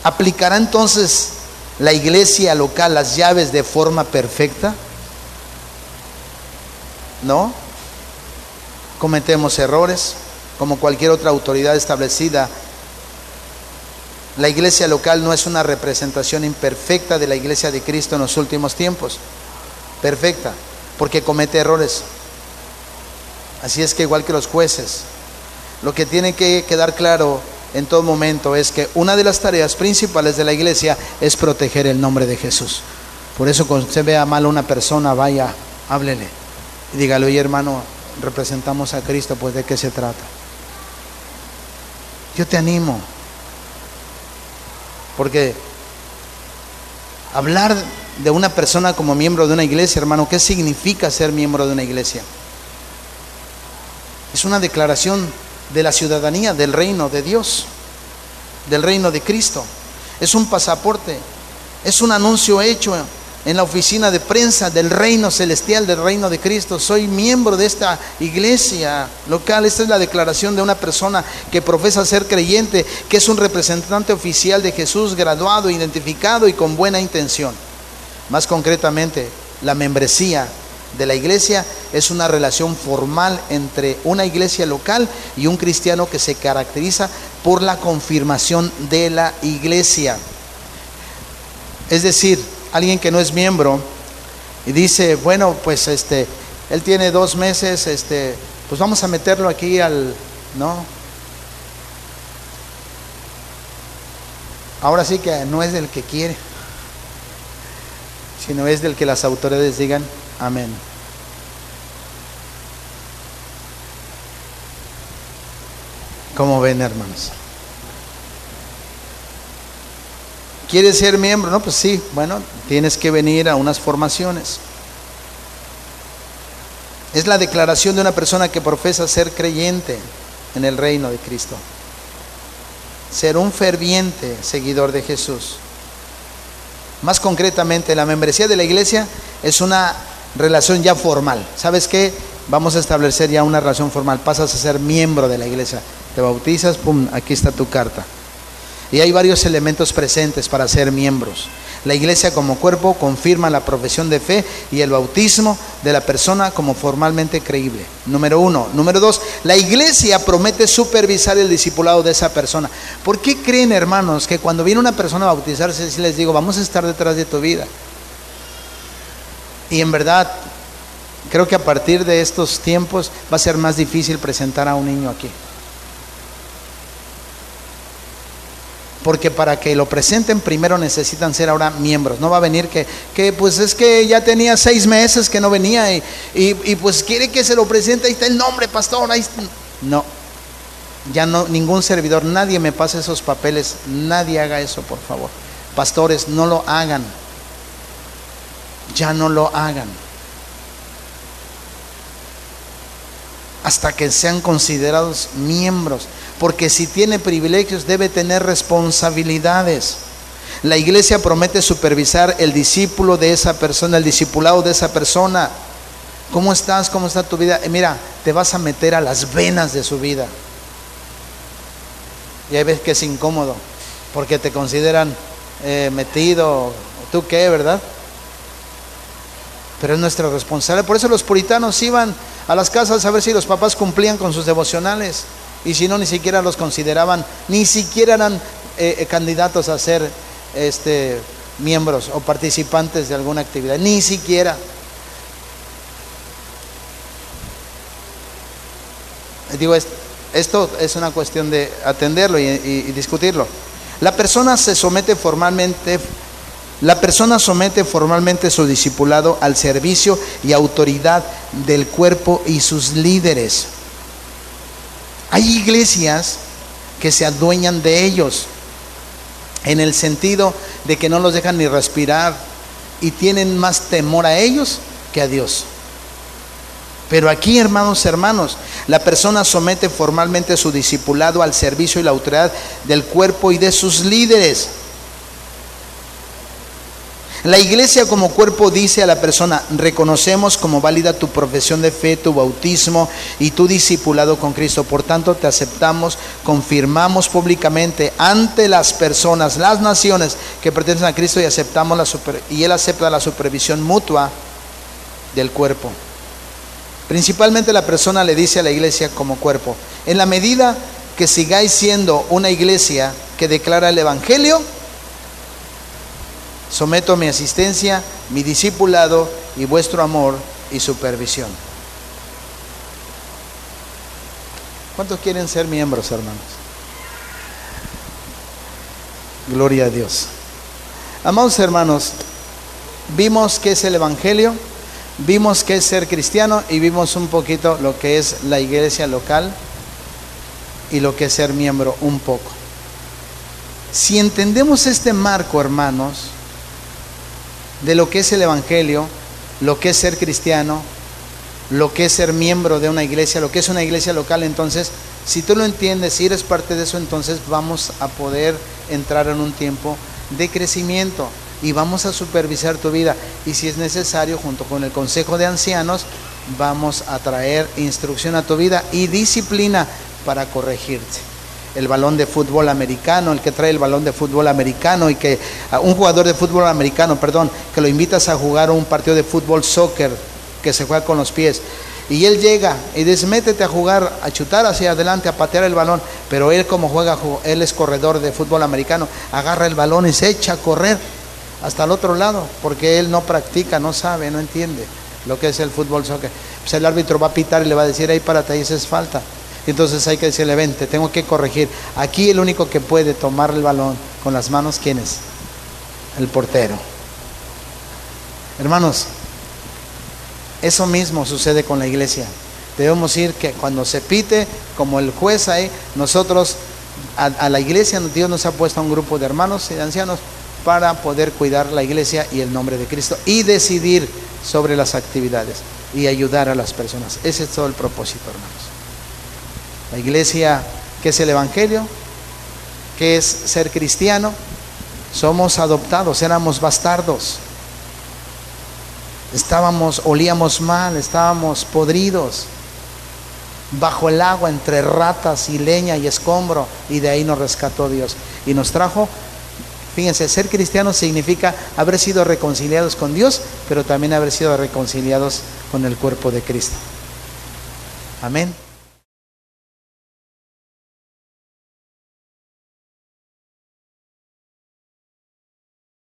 ¿Aplicará entonces la iglesia local las llaves de forma perfecta? ¿No? Cometemos errores como cualquier otra autoridad establecida. La iglesia local no es una representación imperfecta de la iglesia de Cristo en los últimos tiempos. Perfecta, porque comete errores. Así es que igual que los jueces, lo que tiene que quedar claro en todo momento es que una de las tareas principales de la iglesia es proteger el nombre de Jesús. Por eso cuando usted vea mal una persona, vaya, háblele y dígale, oye hermano, representamos a Cristo, pues de qué se trata. Yo te animo, porque hablar de una persona como miembro de una iglesia, hermano, ¿qué significa ser miembro de una iglesia? Es una declaración de la ciudadanía del reino de Dios, del reino de Cristo. Es un pasaporte, es un anuncio hecho en la oficina de prensa del reino celestial, del reino de Cristo. Soy miembro de esta iglesia local. Esta es la declaración de una persona que profesa ser creyente, que es un representante oficial de Jesús, graduado, identificado y con buena intención. Más concretamente, la membresía de la iglesia es una relación formal entre una iglesia local y un cristiano que se caracteriza por la confirmación de la iglesia. Es decir, alguien que no es miembro y dice, bueno, pues este, él tiene dos meses, este, pues vamos a meterlo aquí al, ¿no? Ahora sí que no es del que quiere, sino es del que las autoridades digan, Amén. ¿Cómo ven, hermanos? ¿Quieres ser miembro? No, pues sí, bueno, tienes que venir a unas formaciones. Es la declaración de una persona que profesa ser creyente en el reino de Cristo. Ser un ferviente seguidor de Jesús. Más concretamente, la membresía de la iglesia es una relación ya formal. ¿Sabes qué? Vamos a establecer ya una relación formal. Pasas a ser miembro de la iglesia. Te bautizas, pum, aquí está tu carta. Y hay varios elementos presentes para ser miembros. La iglesia como cuerpo confirma la profesión de fe y el bautismo de la persona como formalmente creíble. Número uno. Número dos, la iglesia promete supervisar el discipulado de esa persona. ¿Por qué creen, hermanos, que cuando viene una persona a bautizarse, si les digo, vamos a estar detrás de tu vida? Y en verdad, creo que a partir de estos tiempos va a ser más difícil presentar a un niño aquí. Porque para que lo presenten primero necesitan ser ahora miembros. No va a venir que, que pues es que ya tenía seis meses que no venía y, y, pues quiere que se lo presente, ahí está el nombre, pastor. Ahí No, ya no, ningún servidor, nadie me pase esos papeles, nadie haga eso, por favor. Pastores, no lo hagan. Ya no lo hagan. Hasta que sean considerados miembros. Porque si tiene privilegios debe tener responsabilidades. La iglesia promete supervisar el discípulo de esa persona, el discipulado de esa persona. ¿Cómo estás? ¿Cómo está tu vida? mira, te vas a meter a las venas de su vida. Y hay veces que es incómodo, porque te consideran eh, metido, ¿tú qué, verdad? Pero es nuestra responsabilidad. Por eso los puritanos iban a las casas a ver si los papás cumplían con sus devocionales. Y si no, ni siquiera los consideraban, ni siquiera eran eh, eh, candidatos a ser este, miembros o participantes de alguna actividad. Ni siquiera. Digo, esto es una cuestión de atenderlo y, discutirlo. La persona se somete formalmente, la persona somete formalmente su discipulado al servicio y autoridad del cuerpo y sus líderes. Hay iglesias que se adueñan de ellos en el sentido de que no los dejan ni respirar y tienen más temor a ellos que a Dios. Pero aquí, hermanos, hermanos, la persona somete formalmente su discipulado al servicio y la autoridad del cuerpo y de sus líderes. La iglesia como cuerpo dice a la persona, reconocemos como válida tu profesión de fe, tu bautismo y tu discipulado con Cristo. Por tanto, te aceptamos, confirmamos públicamente ante las personas, las naciones que pertenecen a Cristo y aceptamos la super, y él acepta la supervisión mutua del cuerpo. Principalmente la persona le dice a la iglesia como cuerpo, en la medida que sigáis siendo una iglesia que declara el Evangelio, someto mi asistencia, mi discipulado y vuestro amor y supervisión. ¿Cuántos quieren ser miembros, hermanos? Gloria a Dios. Amados hermanos, vimos que es el Evangelio Vimos qué es ser cristiano y vimos un poquito lo que es la iglesia local y lo que es ser miembro un poco. Si entendemos este marco, hermanos, de lo que es el Evangelio, lo que es ser cristiano, lo que es ser miembro de una iglesia, lo que es una iglesia local, entonces, si tú lo entiendes, si eres parte de eso, entonces vamos a poder entrar en un tiempo de crecimiento y vamos a supervisar tu vida. Y si es necesario, junto con el Consejo de Ancianos, vamos a traer instrucción a tu vida y disciplina para corregirte. El balón de fútbol americano, el que trae el balón de fútbol americano y que un jugador de fútbol americano, perdón, que lo invitas a jugar un partido de fútbol soccer que se juega con los pies. Y él llega y dice, métete a jugar, a chutar hacia adelante, a patear el balón. Pero él como juega, él es corredor de fútbol americano, agarra el balón y se echa a correr hasta el otro lado, porque él no practica, no sabe, no entiende lo que es el fútbol soccer. Pues el árbitro va a pitar y le va a decir, ahí párate, ahí es falta. Entonces hay que decirle, ven, te tengo que corregir. Aquí el único que puede tomar el balón con las manos, ¿quién es? El portero. Hermanos, eso mismo sucede con la iglesia. Debemos ir que cuando se pite, como el juez ahí, nosotros a, a la iglesia, Dios nos ha puesto a un grupo de hermanos y de ancianos para poder cuidar la iglesia y el nombre de Cristo y decidir sobre las actividades y ayudar a las personas. Ese es todo el propósito, hermanos. La iglesia, ¿qué es el Evangelio? ¿Qué es ser cristiano? Somos adoptados, éramos bastardos. Estábamos, olíamos mal, estábamos podridos bajo el agua entre ratas y leña y escombro y de ahí nos rescató Dios y nos trajo Fíjense, ser cristiano significa haber sido reconciliados con Dios, pero también haber sido reconciliados con el cuerpo de Cristo. Amén.